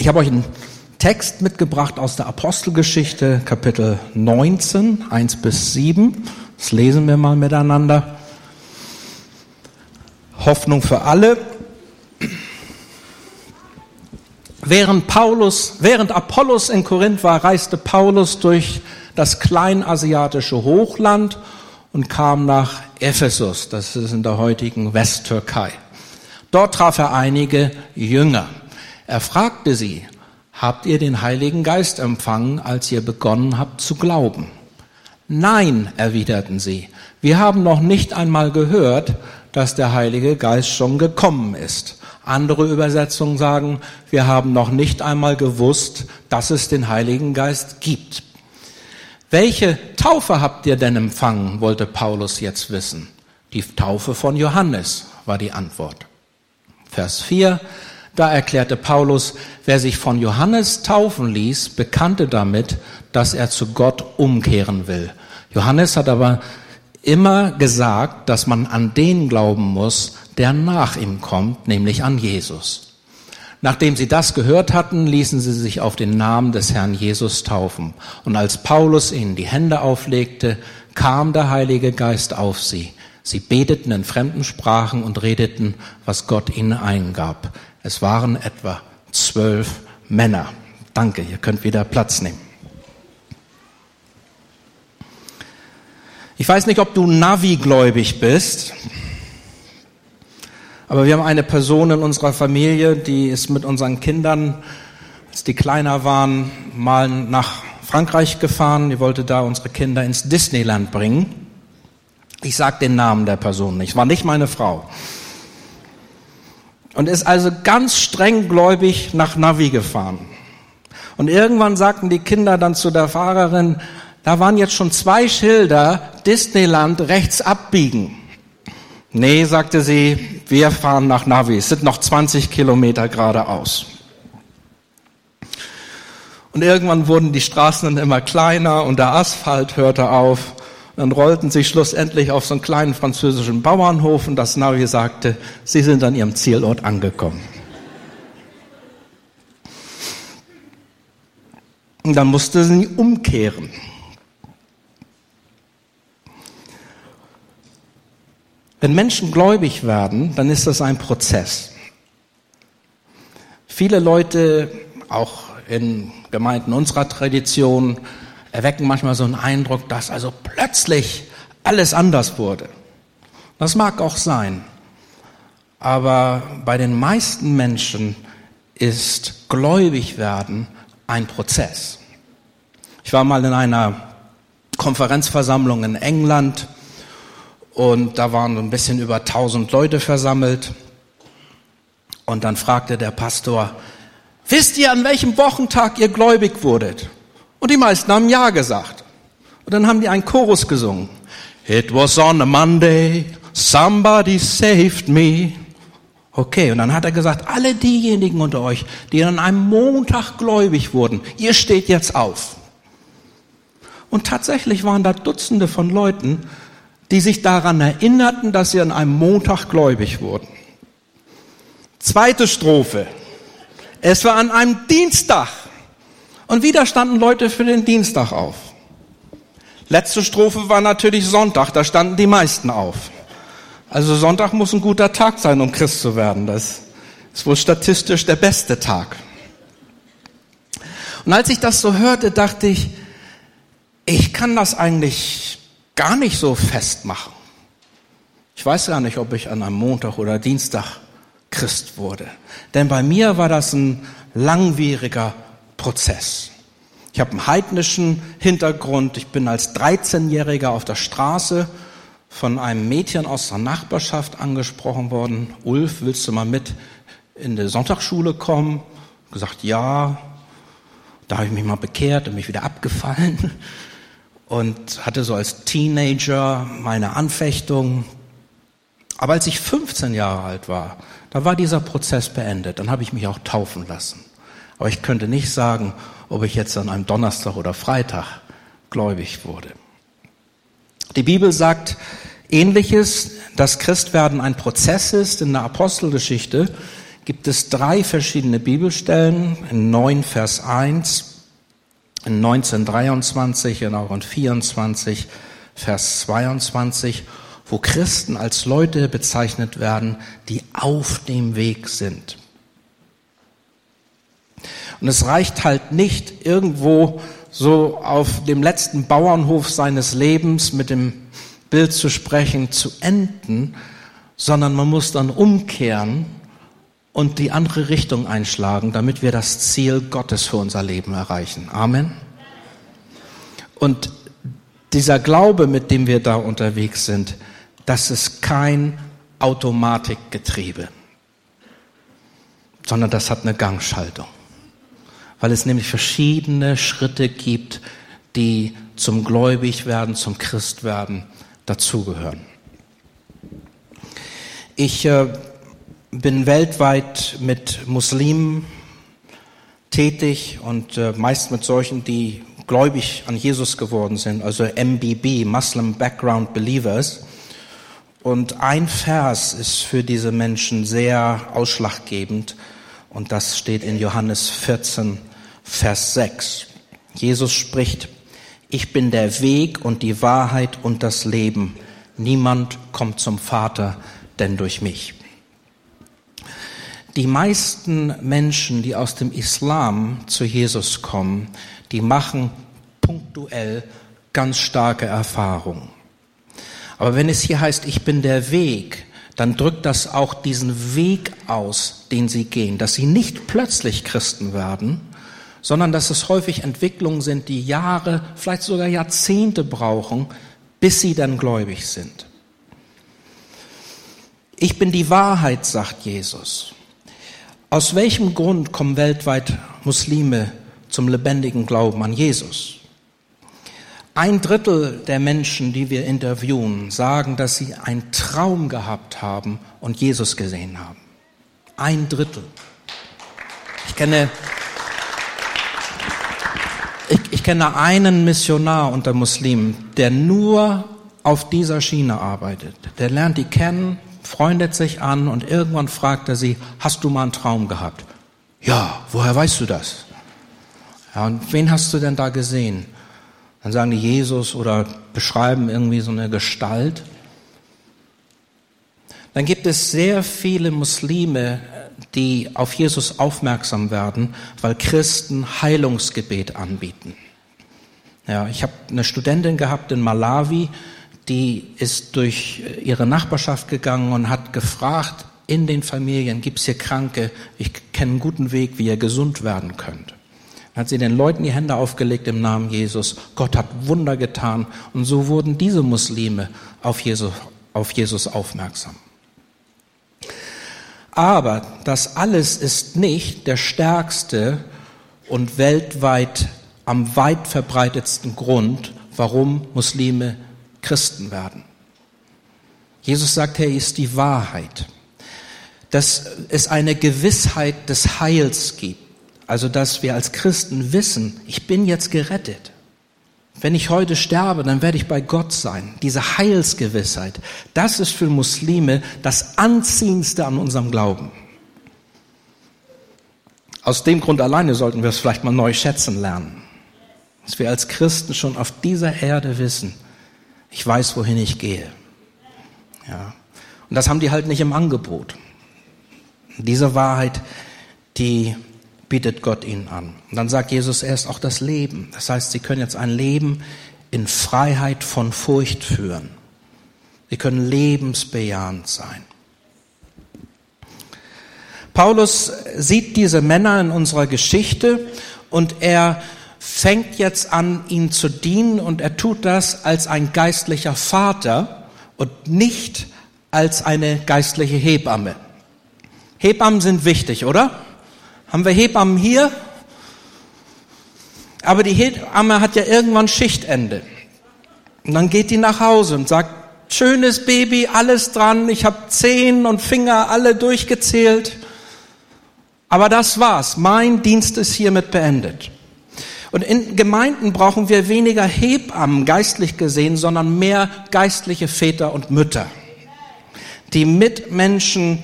Ich habe euch einen Text mitgebracht aus der Apostelgeschichte, Kapitel 19, 1 bis 7. Das lesen wir mal miteinander. Hoffnung für alle. Während Paulus, während Apollos in Korinth war, reiste Paulus durch das kleinasiatische Hochland und kam nach Ephesus. Das ist in der heutigen Westtürkei. Dort traf er einige Jünger. Er fragte sie, habt ihr den Heiligen Geist empfangen, als ihr begonnen habt zu glauben? Nein, erwiderten sie, wir haben noch nicht einmal gehört, dass der Heilige Geist schon gekommen ist. Andere Übersetzungen sagen, wir haben noch nicht einmal gewusst, dass es den Heiligen Geist gibt. Welche Taufe habt ihr denn empfangen, wollte Paulus jetzt wissen. Die Taufe von Johannes war die Antwort. Vers 4, da erklärte Paulus, wer sich von Johannes taufen ließ, bekannte damit, dass er zu Gott umkehren will. Johannes hat aber immer gesagt, dass man an den glauben muss, der nach ihm kommt, nämlich an Jesus. Nachdem sie das gehört hatten, ließen sie sich auf den Namen des Herrn Jesus taufen. Und als Paulus ihnen die Hände auflegte, kam der Heilige Geist auf sie. Sie beteten in fremden Sprachen und redeten, was Gott ihnen eingab. Es waren etwa zwölf Männer. Danke, ihr könnt wieder Platz nehmen. Ich weiß nicht, ob du Navi-gläubig bist. Aber wir haben eine Person in unserer Familie, die ist mit unseren Kindern, als die kleiner waren, mal nach Frankreich gefahren. Die wollte da unsere Kinder ins Disneyland bringen. Ich sage den Namen der Person nicht. Es war nicht meine Frau. Und ist also ganz streng gläubig nach Navi gefahren. Und irgendwann sagten die Kinder dann zu der Fahrerin, da waren jetzt schon zwei Schilder, Disneyland rechts abbiegen. Nee, sagte sie, wir fahren nach Navi. Es sind noch 20 Kilometer geradeaus. Und irgendwann wurden die Straßen dann immer kleiner und der Asphalt hörte auf. Dann rollten sie schlussendlich auf so einen kleinen französischen Bauernhof und das Navi sagte, sie sind an ihrem Zielort angekommen. Und dann musste sie umkehren. Wenn Menschen gläubig werden, dann ist das ein Prozess. Viele Leute, auch in Gemeinden unserer Tradition, erwecken manchmal so einen Eindruck, dass also plötzlich alles anders wurde. Das mag auch sein. Aber bei den meisten Menschen ist gläubig werden ein Prozess. Ich war mal in einer Konferenzversammlung in England und da waren ein bisschen über 1000 Leute versammelt. Und dann fragte der Pastor, wisst ihr, an welchem Wochentag ihr gläubig wurdet? Und die meisten haben Ja gesagt. Und dann haben die einen Chorus gesungen. It was on a Monday, somebody saved me. Okay, und dann hat er gesagt, alle diejenigen unter euch, die an einem Montag gläubig wurden, ihr steht jetzt auf. Und tatsächlich waren da Dutzende von Leuten, die sich daran erinnerten, dass sie an einem Montag gläubig wurden. Zweite Strophe. Es war an einem Dienstag. Und wieder standen Leute für den Dienstag auf. Letzte Strophe war natürlich Sonntag, da standen die meisten auf. Also Sonntag muss ein guter Tag sein, um Christ zu werden. Das ist wohl statistisch der beste Tag. Und als ich das so hörte, dachte ich, ich kann das eigentlich gar nicht so festmachen. Ich weiß gar nicht, ob ich an einem Montag oder Dienstag Christ wurde. Denn bei mir war das ein langwieriger Prozess. Ich habe einen heidnischen Hintergrund. Ich bin als 13-Jähriger auf der Straße von einem Mädchen aus der Nachbarschaft angesprochen worden. Ulf, willst du mal mit in die Sonntagsschule kommen? Gesagt, ja. Da habe ich mich mal bekehrt und mich wieder abgefallen und hatte so als Teenager meine Anfechtung. Aber als ich 15 Jahre alt war, da war dieser Prozess beendet. Dann habe ich mich auch taufen lassen. Aber ich könnte nicht sagen, ob ich jetzt an einem Donnerstag oder Freitag gläubig wurde. Die Bibel sagt ähnliches, dass Christwerden ein Prozess ist. In der Apostelgeschichte gibt es drei verschiedene Bibelstellen, in 9 Vers 1, in 1923 und auch in 24 Vers 22, wo Christen als Leute bezeichnet werden, die auf dem Weg sind. Und es reicht halt nicht irgendwo so auf dem letzten Bauernhof seines Lebens mit dem Bild zu sprechen, zu enden, sondern man muss dann umkehren und die andere Richtung einschlagen, damit wir das Ziel Gottes für unser Leben erreichen. Amen. Und dieser Glaube, mit dem wir da unterwegs sind, das ist kein Automatikgetriebe, sondern das hat eine Gangschaltung, weil es nämlich verschiedene Schritte gibt, die zum Gläubigwerden, zum Christwerden dazugehören. Ich äh, bin weltweit mit Muslimen tätig und äh, meist mit solchen, die gläubig an Jesus geworden sind, also MBB, Muslim Background Believers. Und ein Vers ist für diese Menschen sehr ausschlaggebend und das steht in Johannes 14, Vers 6. Jesus spricht, ich bin der Weg und die Wahrheit und das Leben. Niemand kommt zum Vater, denn durch mich. Die meisten Menschen, die aus dem Islam zu Jesus kommen, die machen punktuell ganz starke Erfahrungen. Aber wenn es hier heißt, ich bin der Weg, dann drückt das auch diesen Weg aus, den sie gehen, dass sie nicht plötzlich Christen werden, sondern dass es häufig Entwicklungen sind, die Jahre, vielleicht sogar Jahrzehnte brauchen, bis sie dann gläubig sind. Ich bin die Wahrheit, sagt Jesus. Aus welchem Grund kommen weltweit Muslime zum lebendigen Glauben an Jesus? Ein Drittel der Menschen, die wir interviewen, sagen, dass sie einen Traum gehabt haben und Jesus gesehen haben. Ein Drittel. Ich kenne, ich, kenne einen Missionar unter Muslimen, der nur auf dieser Schiene arbeitet. Der lernt die kennen, freundet sich an und irgendwann fragt er sie, hast du mal einen Traum gehabt? Ja, woher weißt du das? Ja, und wen hast du denn da gesehen? Dann sagen die Jesus oder beschreiben irgendwie so eine Gestalt. Dann gibt es sehr viele Muslime, die auf Jesus aufmerksam werden, weil Christen Heilungsgebet anbieten. Ja, ich habe eine Studentin gehabt in Malawi, die ist durch ihre Nachbarschaft gegangen und hat gefragt, in den Familien gibt es hier Kranke, ich kenne einen guten Weg, wie ihr gesund werden könnt. Dann hat sie den Leuten die Hände aufgelegt im Namen Jesus. Gott hat Wunder getan und so wurden diese Muslime auf Jesus, auf Jesus aufmerksam. Aber das alles ist nicht der stärkste und weltweit am weit verbreitetsten Grund, warum Muslime Christen werden. Jesus sagt, er ist die Wahrheit. Dass es eine Gewissheit des Heils gibt. Also, dass wir als Christen wissen, ich bin jetzt gerettet. Wenn ich heute sterbe, dann werde ich bei Gott sein. Diese Heilsgewissheit, das ist für Muslime das Anziehendste an unserem Glauben. Aus dem Grund alleine sollten wir es vielleicht mal neu schätzen lernen. Dass wir als Christen schon auf dieser Erde wissen, ich weiß, wohin ich gehe. Ja. Und das haben die halt nicht im Angebot. Diese Wahrheit, die bietet Gott ihnen an. Und dann sagt Jesus erst auch das Leben. Das heißt, sie können jetzt ein Leben in Freiheit von Furcht führen. Sie können lebensbejahend sein. Paulus sieht diese Männer in unserer Geschichte und er fängt jetzt an, ihnen zu dienen und er tut das als ein geistlicher Vater und nicht als eine geistliche Hebamme. Hebammen sind wichtig, oder? Haben wir Hebammen hier? Aber die Hebamme hat ja irgendwann Schichtende. Und dann geht die nach Hause und sagt, schönes Baby, alles dran, ich habe Zehen und Finger alle durchgezählt. Aber das war's. Mein Dienst ist hiermit beendet. Und in Gemeinden brauchen wir weniger Hebammen geistlich gesehen, sondern mehr geistliche Väter und Mütter, die mit Menschen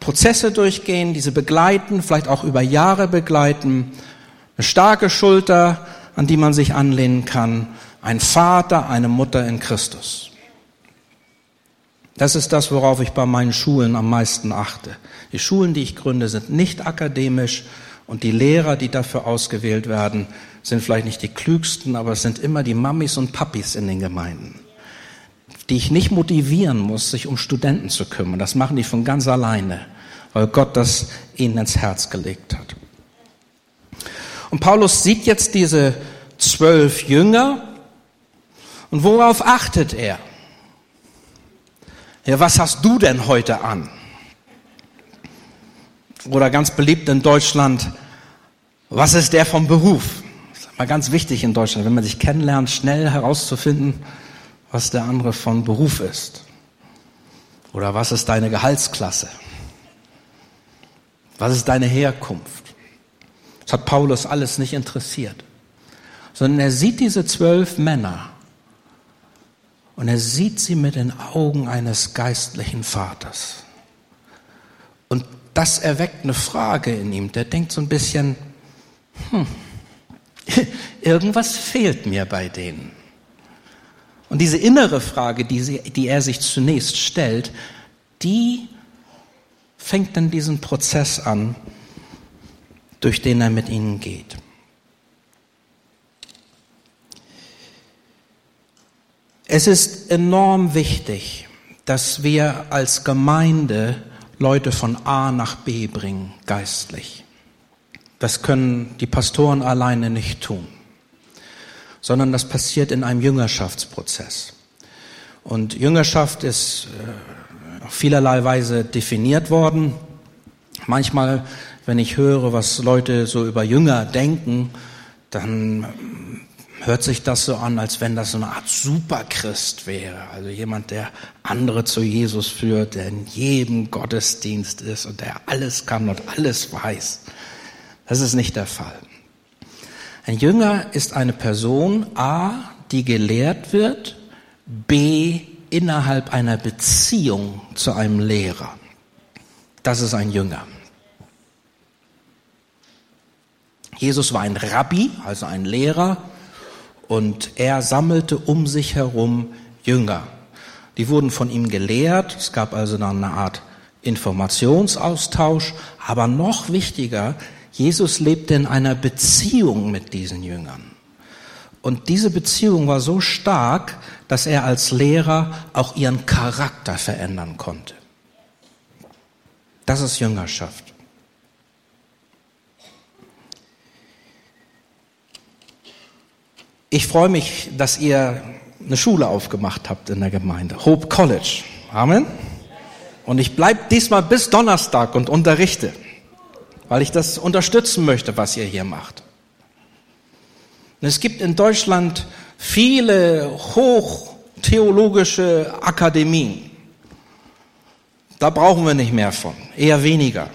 Prozesse durchgehen, diese begleiten, vielleicht auch über Jahre begleiten, eine starke Schulter, an die man sich anlehnen kann, ein Vater, eine Mutter in Christus. Das ist das, worauf ich bei meinen Schulen am meisten achte. Die Schulen, die ich gründe, sind nicht akademisch und die Lehrer, die dafür ausgewählt werden, sind vielleicht nicht die klügsten, aber es sind immer die Mammis und Papis in den Gemeinden, die ich nicht motivieren muss, sich um Studenten zu kümmern. Das machen die von ganz alleine, weil Gott das ihnen ins Herz gelegt hat. Und Paulus sieht jetzt diese zwölf Jünger und worauf achtet er? Ja, was hast du denn heute an? Oder ganz beliebt in Deutschland, was ist der vom Beruf? Das ist mal ganz wichtig in Deutschland, wenn man sich kennenlernt, schnell herauszufinden, was der andere von Beruf ist. Oder was ist deine Gehaltsklasse? Was ist deine Herkunft? Das hat Paulus alles nicht interessiert. Sondern er sieht diese zwölf Männer und er sieht sie mit den Augen eines geistlichen Vaters. Das erweckt eine Frage in ihm. Der denkt so ein bisschen, hm, irgendwas fehlt mir bei denen. Und diese innere Frage, die, sie, die er sich zunächst stellt, die fängt dann diesen Prozess an, durch den er mit ihnen geht. Es ist enorm wichtig, dass wir als Gemeinde Leute von A nach B bringen, geistlich. Das können die Pastoren alleine nicht tun, sondern das passiert in einem Jüngerschaftsprozess. Und Jüngerschaft ist äh, auf vielerlei Weise definiert worden. Manchmal, wenn ich höre, was Leute so über Jünger denken, dann hört sich das so an, als wenn das so eine Art Superchrist wäre. Also jemand, der andere zu Jesus führt, der in jedem Gottesdienst ist und der alles kann und alles weiß. Das ist nicht der Fall. Ein Jünger ist eine Person, a, die gelehrt wird, b, innerhalb einer Beziehung zu einem Lehrer. Das ist ein Jünger. Jesus war ein Rabbi, also ein Lehrer, und er sammelte um sich herum Jünger. Die wurden von ihm gelehrt. Es gab also dann eine Art Informationsaustausch. Aber noch wichtiger, Jesus lebte in einer Beziehung mit diesen Jüngern. Und diese Beziehung war so stark, dass er als Lehrer auch ihren Charakter verändern konnte. Das ist Jüngerschaft. Ich freue mich, dass ihr eine Schule aufgemacht habt in der Gemeinde, Hope College. Amen. Und ich bleibe diesmal bis Donnerstag und unterrichte, weil ich das unterstützen möchte, was ihr hier macht. Und es gibt in Deutschland viele hochtheologische Akademien. Da brauchen wir nicht mehr von, eher weniger,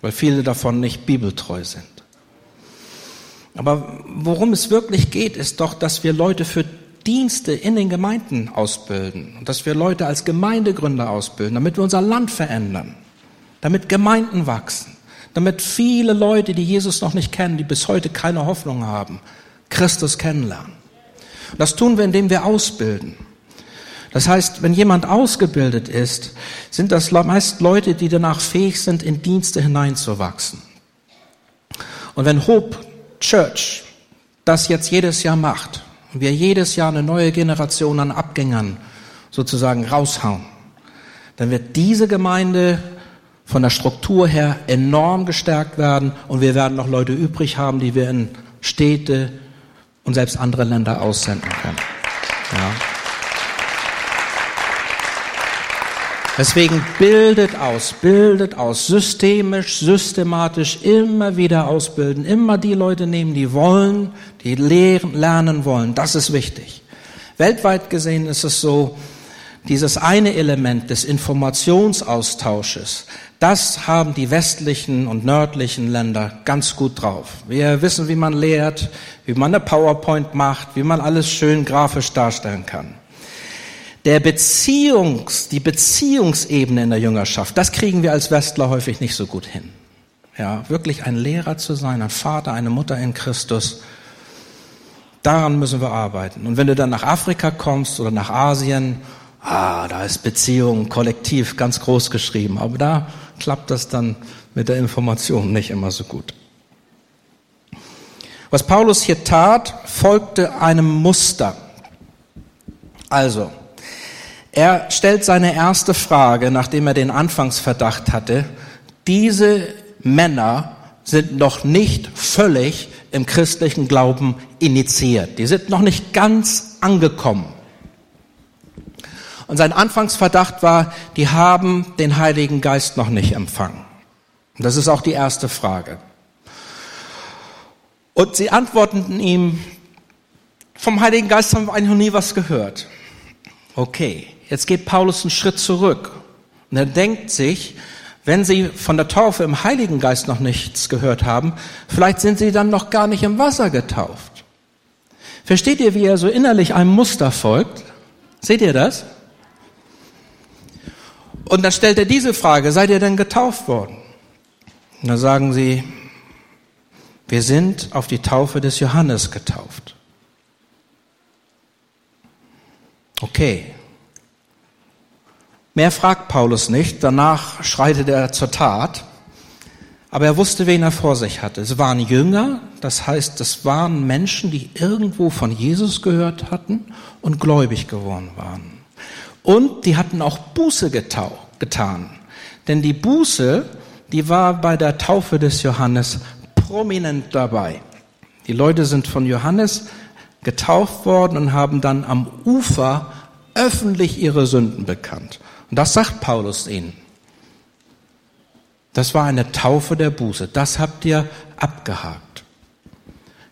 weil viele davon nicht bibeltreu sind. Aber worum es wirklich geht, ist doch, dass wir Leute für Dienste in den Gemeinden ausbilden und dass wir Leute als Gemeindegründer ausbilden, damit wir unser Land verändern, damit Gemeinden wachsen, damit viele Leute, die Jesus noch nicht kennen, die bis heute keine Hoffnung haben, Christus kennenlernen. Und das tun wir, indem wir ausbilden. Das heißt, wenn jemand ausgebildet ist, sind das meist Leute, die danach fähig sind, in Dienste hineinzuwachsen. Und wenn Hope Church das jetzt jedes Jahr macht und wir jedes Jahr eine neue Generation an Abgängern sozusagen raushauen, dann wird diese Gemeinde von der Struktur her enorm gestärkt werden und wir werden noch Leute übrig haben, die wir in Städte und selbst andere Länder aussenden können. Ja. Deswegen bildet aus, bildet aus, systemisch, systematisch, immer wieder ausbilden, immer die Leute nehmen, die wollen, die lernen wollen. Das ist wichtig. Weltweit gesehen ist es so, dieses eine Element des Informationsaustausches, das haben die westlichen und nördlichen Länder ganz gut drauf. Wir wissen, wie man lehrt, wie man eine PowerPoint macht, wie man alles schön grafisch darstellen kann. Der Beziehungs, die Beziehungsebene in der Jüngerschaft, das kriegen wir als Westler häufig nicht so gut hin. Ja, wirklich ein Lehrer zu sein, ein Vater, eine Mutter in Christus, daran müssen wir arbeiten. Und wenn du dann nach Afrika kommst oder nach Asien, ah, da ist Beziehung kollektiv ganz groß geschrieben, aber da klappt das dann mit der Information nicht immer so gut. Was Paulus hier tat, folgte einem Muster. Also, er stellt seine erste Frage, nachdem er den Anfangsverdacht hatte. Diese Männer sind noch nicht völlig im christlichen Glauben initiiert. Die sind noch nicht ganz angekommen. Und sein Anfangsverdacht war, die haben den Heiligen Geist noch nicht empfangen. Und das ist auch die erste Frage. Und sie antworteten ihm, vom Heiligen Geist haben wir eigentlich noch nie was gehört. Okay, jetzt geht Paulus einen Schritt zurück. Und er denkt sich, wenn sie von der Taufe im Heiligen Geist noch nichts gehört haben, vielleicht sind sie dann noch gar nicht im Wasser getauft. Versteht ihr, wie er so innerlich einem Muster folgt? Seht ihr das? Und dann stellt er diese Frage, seid ihr denn getauft worden? Und dann sagen sie, wir sind auf die Taufe des Johannes getauft. Okay. Mehr fragt Paulus nicht, danach schreitet er zur Tat. Aber er wusste, wen er vor sich hatte. Es waren Jünger, das heißt, es waren Menschen, die irgendwo von Jesus gehört hatten und gläubig geworden waren. Und die hatten auch Buße getan. Denn die Buße, die war bei der Taufe des Johannes prominent dabei. Die Leute sind von Johannes getauft worden und haben dann am Ufer öffentlich ihre Sünden bekannt. Und das sagt Paulus ihnen. Das war eine Taufe der Buße. Das habt ihr abgehakt.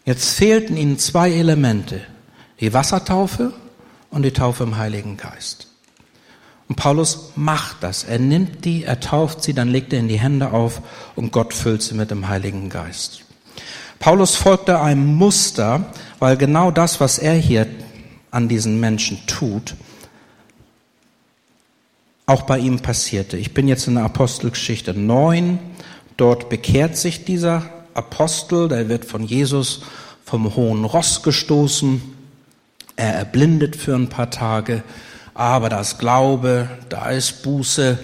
Jetzt fehlten ihnen zwei Elemente. Die Wassertaufe und die Taufe im Heiligen Geist. Und Paulus macht das. Er nimmt die, er tauft sie, dann legt er in die Hände auf und Gott füllt sie mit dem Heiligen Geist. Paulus folgte einem Muster, weil genau das, was er hier an diesen Menschen tut, auch bei ihm passierte. Ich bin jetzt in der Apostelgeschichte 9. Dort bekehrt sich dieser Apostel, der wird von Jesus vom hohen Ross gestoßen. Er erblindet für ein paar Tage aber das Glaube, da ist Buße.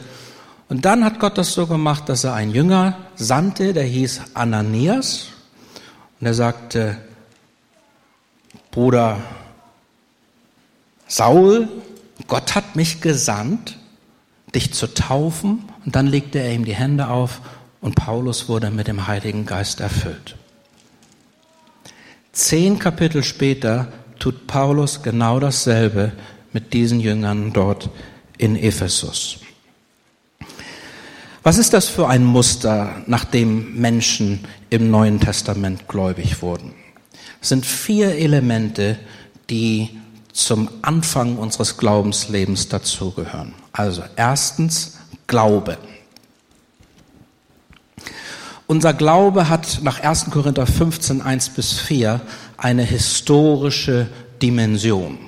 Und dann hat Gott das so gemacht, dass er einen Jünger sandte, der hieß Ananias. Und er sagte, Bruder Saul, Gott hat mich gesandt, dich zu taufen. Und dann legte er ihm die Hände auf und Paulus wurde mit dem Heiligen Geist erfüllt. Zehn Kapitel später tut Paulus genau dasselbe mit diesen Jüngern dort in Ephesus. Was ist das für ein Muster, nach dem Menschen im Neuen Testament gläubig wurden? Es sind vier Elemente, die zum Anfang unseres Glaubenslebens dazugehören. Also erstens Glaube. Unser Glaube hat nach 1. Korinther 15, 1 bis 4 eine historische Dimension.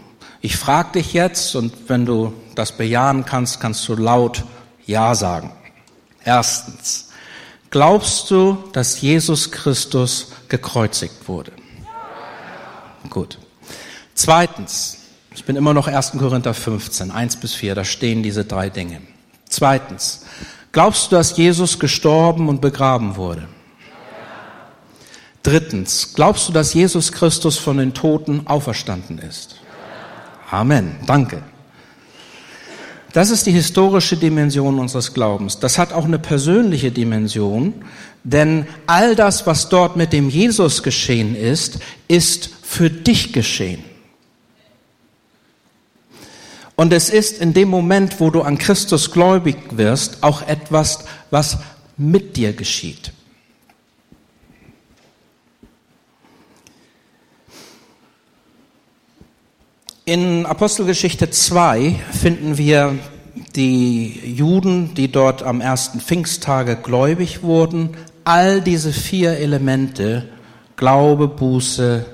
Ich frage dich jetzt, und wenn du das bejahen kannst, kannst du laut Ja sagen. Erstens, glaubst du, dass Jesus Christus gekreuzigt wurde? Gut. Zweitens, ich bin immer noch 1. Korinther 15, 1 bis 4, da stehen diese drei Dinge. Zweitens, glaubst du, dass Jesus gestorben und begraben wurde? Drittens, glaubst du, dass Jesus Christus von den Toten auferstanden ist? Amen. Danke. Das ist die historische Dimension unseres Glaubens. Das hat auch eine persönliche Dimension, denn all das, was dort mit dem Jesus geschehen ist, ist für dich geschehen. Und es ist in dem Moment, wo du an Christus gläubig wirst, auch etwas, was mit dir geschieht. In Apostelgeschichte 2 finden wir die Juden, die dort am ersten Pfingsttage gläubig wurden. All diese vier Elemente, Glaube, Buße,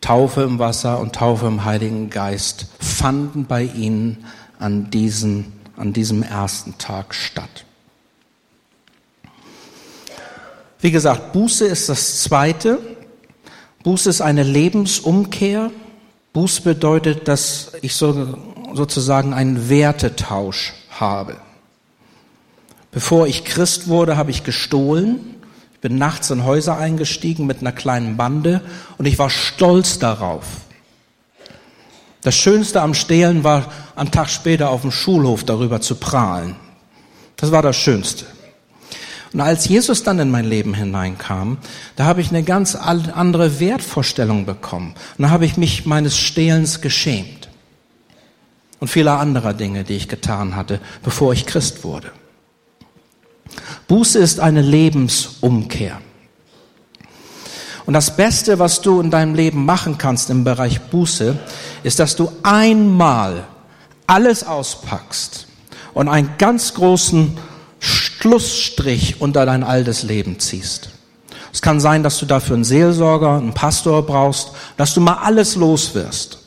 Taufe im Wasser und Taufe im Heiligen Geist, fanden bei ihnen an, diesen, an diesem ersten Tag statt. Wie gesagt, Buße ist das Zweite. Buße ist eine Lebensumkehr. Buße bedeutet, dass ich so, sozusagen einen Wertetausch habe. Bevor ich Christ wurde, habe ich gestohlen. Bin nachts in Häuser eingestiegen mit einer kleinen Bande und ich war stolz darauf. Das Schönste am Stehlen war, am Tag später auf dem Schulhof darüber zu prahlen. Das war das Schönste. Und als Jesus dann in mein Leben hineinkam, da habe ich eine ganz andere Wertvorstellung bekommen. Und da habe ich mich meines Stehlens geschämt. Und vieler anderer Dinge, die ich getan hatte, bevor ich Christ wurde. Buße ist eine Lebensumkehr. Und das Beste, was du in deinem Leben machen kannst im Bereich Buße, ist, dass du einmal alles auspackst und einen ganz großen Schlussstrich unter dein altes Leben ziehst. Es kann sein, dass du dafür einen Seelsorger, einen Pastor brauchst, dass du mal alles los wirst.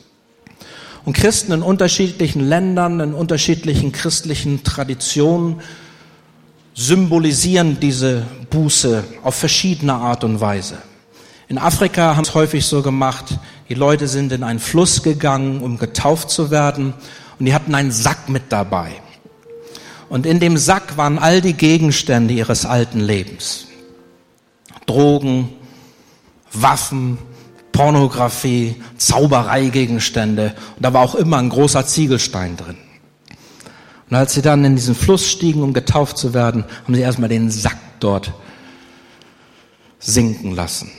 Und Christen in unterschiedlichen Ländern, in unterschiedlichen christlichen Traditionen symbolisieren diese Buße auf verschiedene Art und Weise. In Afrika haben es häufig so gemacht, die Leute sind in einen Fluss gegangen, um getauft zu werden, und die hatten einen Sack mit dabei. Und in dem Sack waren all die Gegenstände ihres alten Lebens. Drogen, Waffen, Pornografie, Zaubereigegenstände. Und da war auch immer ein großer Ziegelstein drin. Und als sie dann in diesen Fluss stiegen, um getauft zu werden, haben sie erstmal den Sack dort sinken lassen.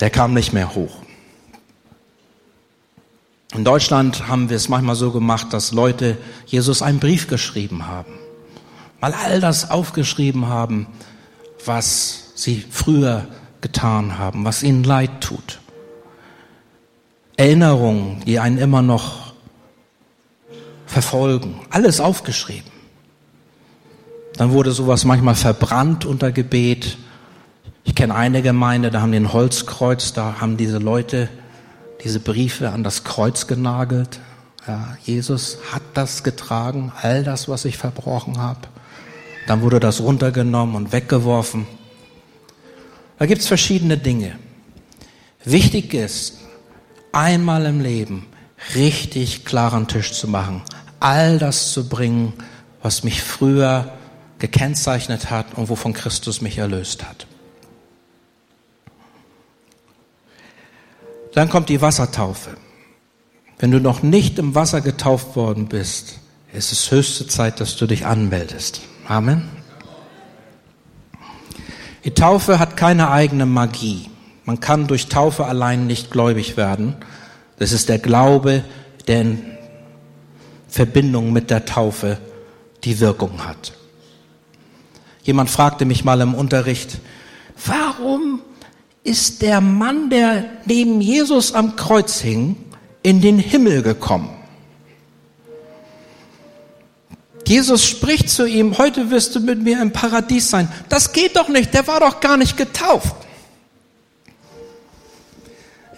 Der kam nicht mehr hoch. In Deutschland haben wir es manchmal so gemacht, dass Leute Jesus einen Brief geschrieben haben. Mal all das aufgeschrieben haben, was sie früher getan haben, was ihnen leid tut. Erinnerungen, die einen immer noch verfolgen. Alles aufgeschrieben. Dann wurde sowas manchmal verbrannt unter Gebet. Ich kenne eine Gemeinde, da haben die ein Holzkreuz, da haben diese Leute diese Briefe an das Kreuz genagelt. Ja, Jesus hat das getragen, all das, was ich verbrochen habe. Dann wurde das runtergenommen und weggeworfen. Da gibt's verschiedene Dinge. Wichtig ist, einmal im Leben richtig klaren Tisch zu machen, all das zu bringen, was mich früher gekennzeichnet hat und wovon Christus mich erlöst hat. Dann kommt die Wassertaufe. Wenn du noch nicht im Wasser getauft worden bist, ist es höchste Zeit, dass du dich anmeldest. Amen. Die Taufe hat keine eigene Magie. Man kann durch Taufe allein nicht gläubig werden. Das ist der Glaube, der in Verbindung mit der Taufe die Wirkung hat. Jemand fragte mich mal im Unterricht, warum ist der Mann, der neben Jesus am Kreuz hing, in den Himmel gekommen. Jesus spricht zu ihm, heute wirst du mit mir im Paradies sein. Das geht doch nicht, der war doch gar nicht getauft.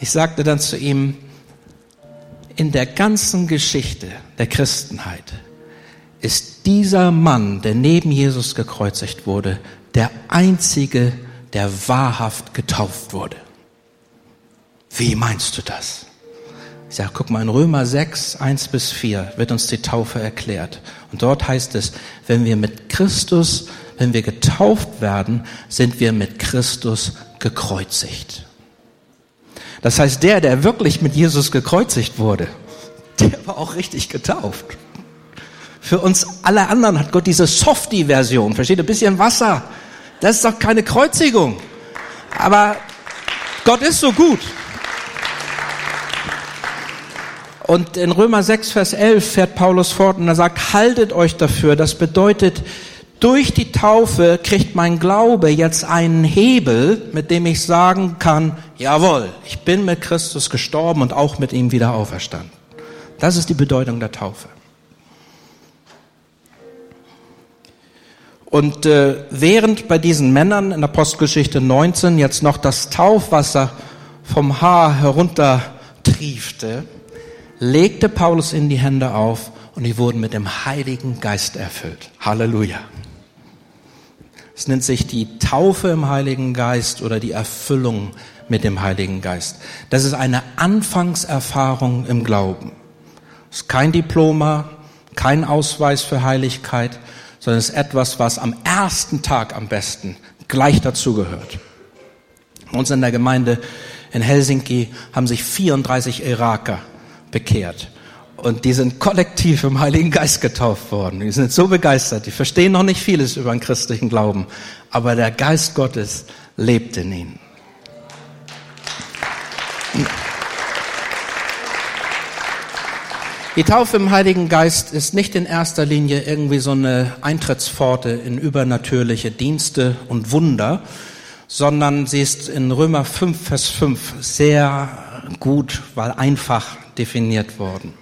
Ich sagte dann zu ihm, in der ganzen Geschichte der Christenheit ist dieser Mann, der neben Jesus gekreuzigt wurde, der einzige der wahrhaft getauft wurde. Wie meinst du das? Ich sage, guck mal, in Römer 6, 1 bis 4 wird uns die Taufe erklärt. Und dort heißt es, wenn wir mit Christus, wenn wir getauft werden, sind wir mit Christus gekreuzigt. Das heißt, der, der wirklich mit Jesus gekreuzigt wurde, der war auch richtig getauft. Für uns alle anderen hat Gott diese Softie-Version, versteht, ein bisschen Wasser, das ist doch keine Kreuzigung. Aber Gott ist so gut. Und in Römer 6, Vers 11 fährt Paulus fort und er sagt, haltet euch dafür. Das bedeutet, durch die Taufe kriegt mein Glaube jetzt einen Hebel, mit dem ich sagen kann, jawohl, ich bin mit Christus gestorben und auch mit ihm wieder auferstanden. Das ist die Bedeutung der Taufe. Und äh, während bei diesen Männern in Apostelgeschichte 19 jetzt noch das Taufwasser vom Haar herunter triefte, legte Paulus in die Hände auf und die wurden mit dem Heiligen Geist erfüllt. Halleluja. Es nennt sich die Taufe im Heiligen Geist oder die Erfüllung mit dem Heiligen Geist. Das ist eine Anfangserfahrung im Glauben. Es ist kein Diploma, kein Ausweis für Heiligkeit, sondern es ist etwas, was am ersten Tag am besten gleich dazugehört. Bei uns in der Gemeinde in Helsinki haben sich 34 Iraker bekehrt. Und die sind kollektiv im Heiligen Geist getauft worden. Die sind so begeistert. Die verstehen noch nicht vieles über den christlichen Glauben. Aber der Geist Gottes lebt in ihnen. Die Taufe im Heiligen Geist ist nicht in erster Linie irgendwie so eine Eintrittspforte in übernatürliche Dienste und Wunder, sondern sie ist in Römer 5, Vers 5 sehr gut, weil einfach definiert worden.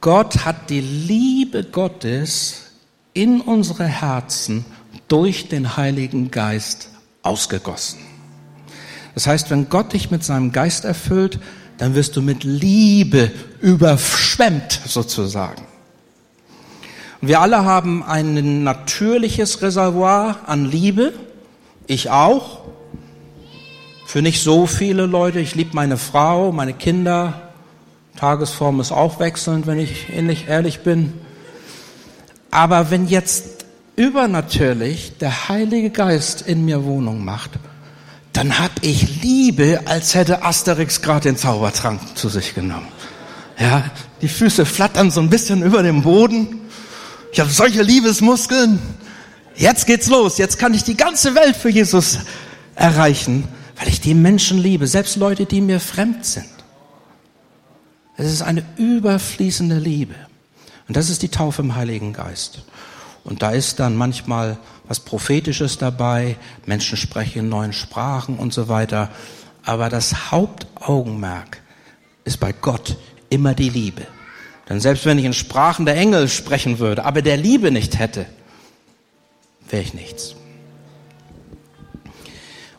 Gott hat die Liebe Gottes in unsere Herzen durch den Heiligen Geist ausgegossen. Das heißt, wenn Gott dich mit seinem Geist erfüllt, dann wirst du mit Liebe überschwemmt sozusagen. wir alle haben ein natürliches Reservoir an Liebe. Ich auch. Für nicht so viele Leute. Ich liebe meine Frau, meine Kinder, Tagesform ist auch wechselnd, wenn ich ähnlich ehrlich bin. Aber wenn jetzt übernatürlich der Heilige Geist in mir Wohnung macht, dann hab ich Liebe, als hätte Asterix gerade den Zaubertrank zu sich genommen. Ja, die Füße flattern so ein bisschen über dem Boden. Ich habe solche Liebesmuskeln. Jetzt geht's los. Jetzt kann ich die ganze Welt für Jesus erreichen, weil ich die Menschen liebe, selbst Leute, die mir fremd sind. Es ist eine überfließende Liebe. Und das ist die Taufe im Heiligen Geist. Und da ist dann manchmal was Prophetisches dabei, Menschen sprechen in neuen Sprachen und so weiter. Aber das Hauptaugenmerk ist bei Gott immer die Liebe. Denn selbst wenn ich in Sprachen der Engel sprechen würde, aber der Liebe nicht hätte, wäre ich nichts.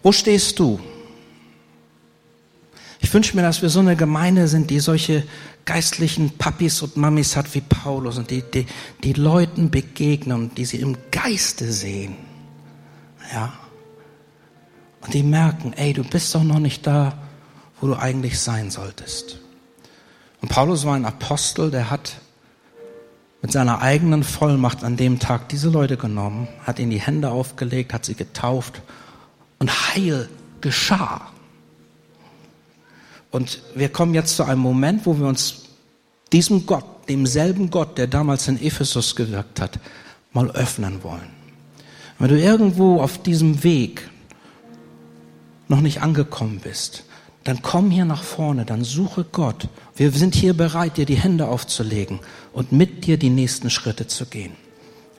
Wo stehst du? Ich wünsche mir, dass wir so eine Gemeinde sind, die solche geistlichen Papis und Mamis hat wie Paulus und die, die, die Leuten begegnen die sie im Geiste sehen. Ja. Und die merken, ey, du bist doch noch nicht da, wo du eigentlich sein solltest. Und Paulus war ein Apostel, der hat mit seiner eigenen Vollmacht an dem Tag diese Leute genommen, hat ihnen die Hände aufgelegt, hat sie getauft und Heil geschah. Und wir kommen jetzt zu einem Moment, wo wir uns diesem Gott, demselben Gott, der damals in Ephesus gewirkt hat, mal öffnen wollen. Wenn du irgendwo auf diesem Weg noch nicht angekommen bist, dann komm hier nach vorne, dann suche Gott. Wir sind hier bereit, dir die Hände aufzulegen und mit dir die nächsten Schritte zu gehen.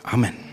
Amen.